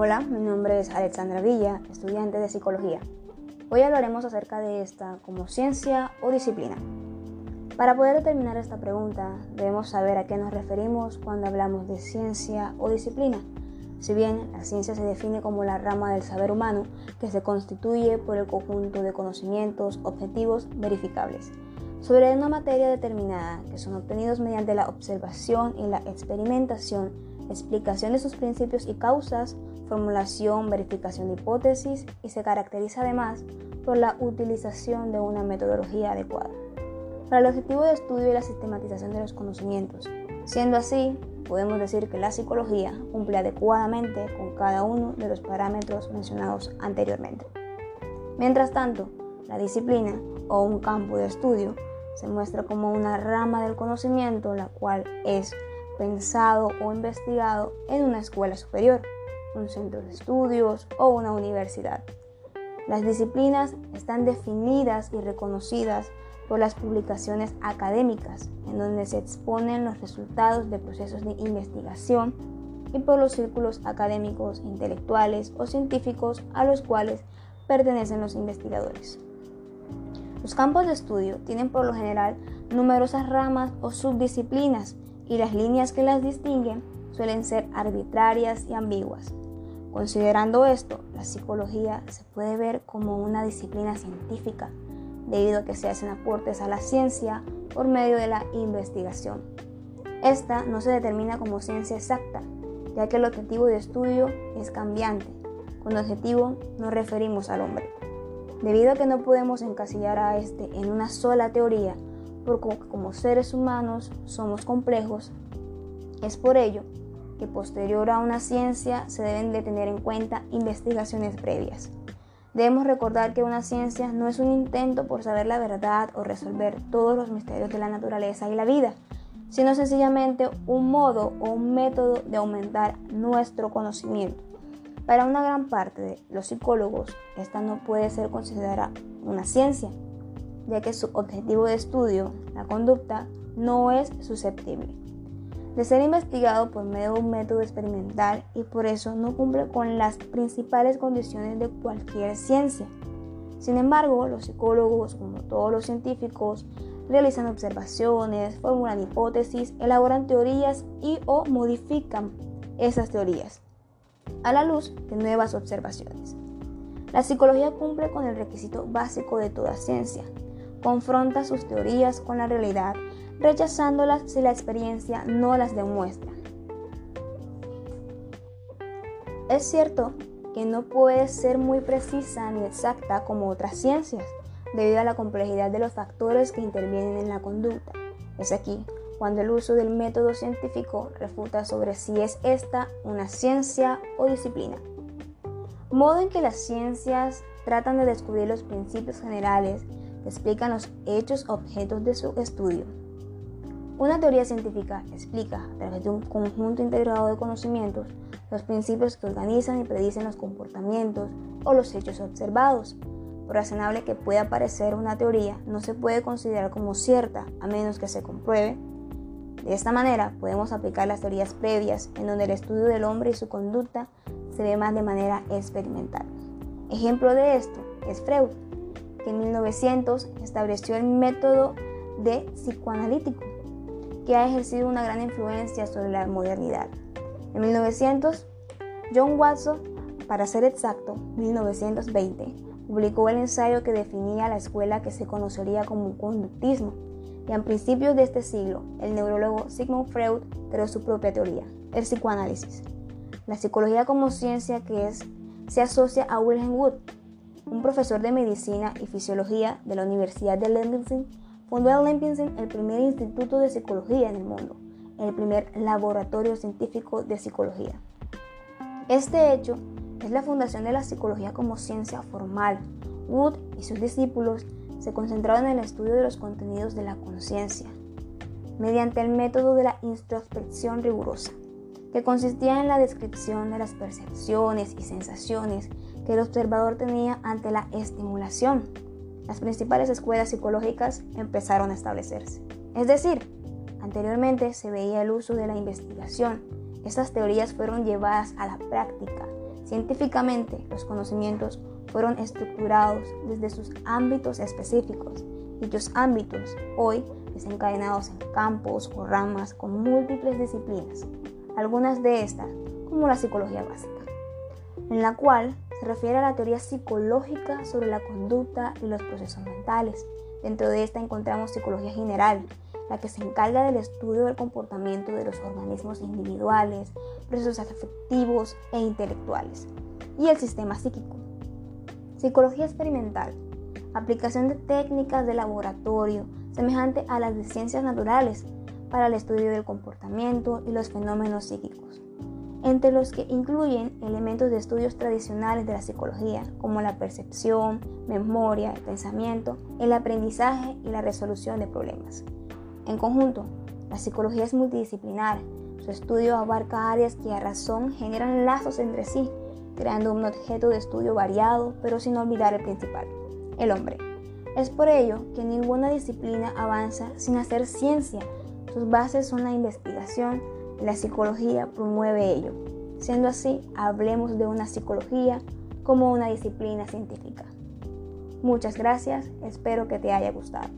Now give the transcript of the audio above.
Hola, mi nombre es Alexandra Villa, estudiante de psicología. Hoy hablaremos acerca de esta como ciencia o disciplina. Para poder determinar esta pregunta, debemos saber a qué nos referimos cuando hablamos de ciencia o disciplina. Si bien la ciencia se define como la rama del saber humano que se constituye por el conjunto de conocimientos objetivos verificables sobre una materia determinada que son obtenidos mediante la observación y la experimentación, explicación de sus principios y causas, formulación, verificación de hipótesis y se caracteriza además por la utilización de una metodología adecuada para el objetivo de estudio y la sistematización de los conocimientos. Siendo así, podemos decir que la psicología cumple adecuadamente con cada uno de los parámetros mencionados anteriormente. Mientras tanto, la disciplina o un campo de estudio se muestra como una rama del conocimiento la cual es pensado o investigado en una escuela superior un centro de estudios o una universidad. Las disciplinas están definidas y reconocidas por las publicaciones académicas, en donde se exponen los resultados de procesos de investigación y por los círculos académicos, intelectuales o científicos a los cuales pertenecen los investigadores. Los campos de estudio tienen por lo general numerosas ramas o subdisciplinas y las líneas que las distinguen suelen ser arbitrarias y ambiguas. Considerando esto, la psicología se puede ver como una disciplina científica, debido a que se hacen aportes a la ciencia por medio de la investigación. Esta no se determina como ciencia exacta, ya que el objetivo de estudio es cambiante. Con objetivo nos referimos al hombre. Debido a que no podemos encasillar a este en una sola teoría, porque como seres humanos somos complejos, es por ello que posterior a una ciencia se deben de tener en cuenta investigaciones previas. Debemos recordar que una ciencia no es un intento por saber la verdad o resolver todos los misterios de la naturaleza y la vida, sino sencillamente un modo o un método de aumentar nuestro conocimiento. Para una gran parte de los psicólogos, esta no puede ser considerada una ciencia, ya que su objetivo de estudio, la conducta, no es susceptible de ser investigado por medio de un método experimental y por eso no cumple con las principales condiciones de cualquier ciencia. Sin embargo, los psicólogos, como todos los científicos, realizan observaciones, formulan hipótesis, elaboran teorías y o modifican esas teorías a la luz de nuevas observaciones. La psicología cumple con el requisito básico de toda ciencia, confronta sus teorías con la realidad rechazándolas si la experiencia no las demuestra. Es cierto que no puede ser muy precisa ni exacta como otras ciencias, debido a la complejidad de los factores que intervienen en la conducta. Es aquí cuando el uso del método científico refuta sobre si es esta una ciencia o disciplina. Modo en que las ciencias tratan de descubrir los principios generales que explican los hechos objetos de su estudio. Una teoría científica explica, a través de un conjunto integrado de conocimientos, los principios que organizan y predicen los comportamientos o los hechos observados. Por razonable que pueda parecer una teoría, no se puede considerar como cierta a menos que se compruebe. De esta manera podemos aplicar las teorías previas en donde el estudio del hombre y su conducta se ve más de manera experimental. Ejemplo de esto es Freud, que en 1900 estableció el método de psicoanalítico que ha ejercido una gran influencia sobre la modernidad. En 1900, John Watson, para ser exacto, 1920, publicó el ensayo que definía la escuela que se conocería como conductismo, y a principios de este siglo, el neurólogo Sigmund Freud creó su propia teoría, el psicoanálisis. La psicología como ciencia que es, se asocia a Wilhelm Wood, un profesor de medicina y fisiología de la Universidad de Leipzig Fundó en Leipzig el primer instituto de psicología en el mundo, el primer laboratorio científico de psicología. Este hecho es la fundación de la psicología como ciencia formal. Wood y sus discípulos se concentraron en el estudio de los contenidos de la conciencia, mediante el método de la introspección rigurosa, que consistía en la descripción de las percepciones y sensaciones que el observador tenía ante la estimulación las principales escuelas psicológicas empezaron a establecerse. Es decir, anteriormente se veía el uso de la investigación. Estas teorías fueron llevadas a la práctica. Científicamente, los conocimientos fueron estructurados desde sus ámbitos específicos. Dichos ámbitos hoy desencadenados en campos o ramas con múltiples disciplinas, algunas de estas como la psicología básica, en la cual se refiere a la teoría psicológica sobre la conducta y los procesos mentales. Dentro de esta encontramos psicología general, la que se encarga del estudio del comportamiento de los organismos individuales, procesos afectivos e intelectuales, y el sistema psíquico. Psicología experimental, aplicación de técnicas de laboratorio semejante a las de ciencias naturales para el estudio del comportamiento y los fenómenos psíquicos, entre los que incluyen elementos de estudios tradicionales de la psicología, como la percepción, memoria, el pensamiento, el aprendizaje y la resolución de problemas. En conjunto, la psicología es multidisciplinar. Su estudio abarca áreas que a razón generan lazos entre sí, creando un objeto de estudio variado, pero sin olvidar el principal, el hombre. Es por ello que ninguna disciplina avanza sin hacer ciencia. Sus bases son la investigación la psicología promueve ello. Siendo así, hablemos de una psicología como una disciplina científica. Muchas gracias, espero que te haya gustado.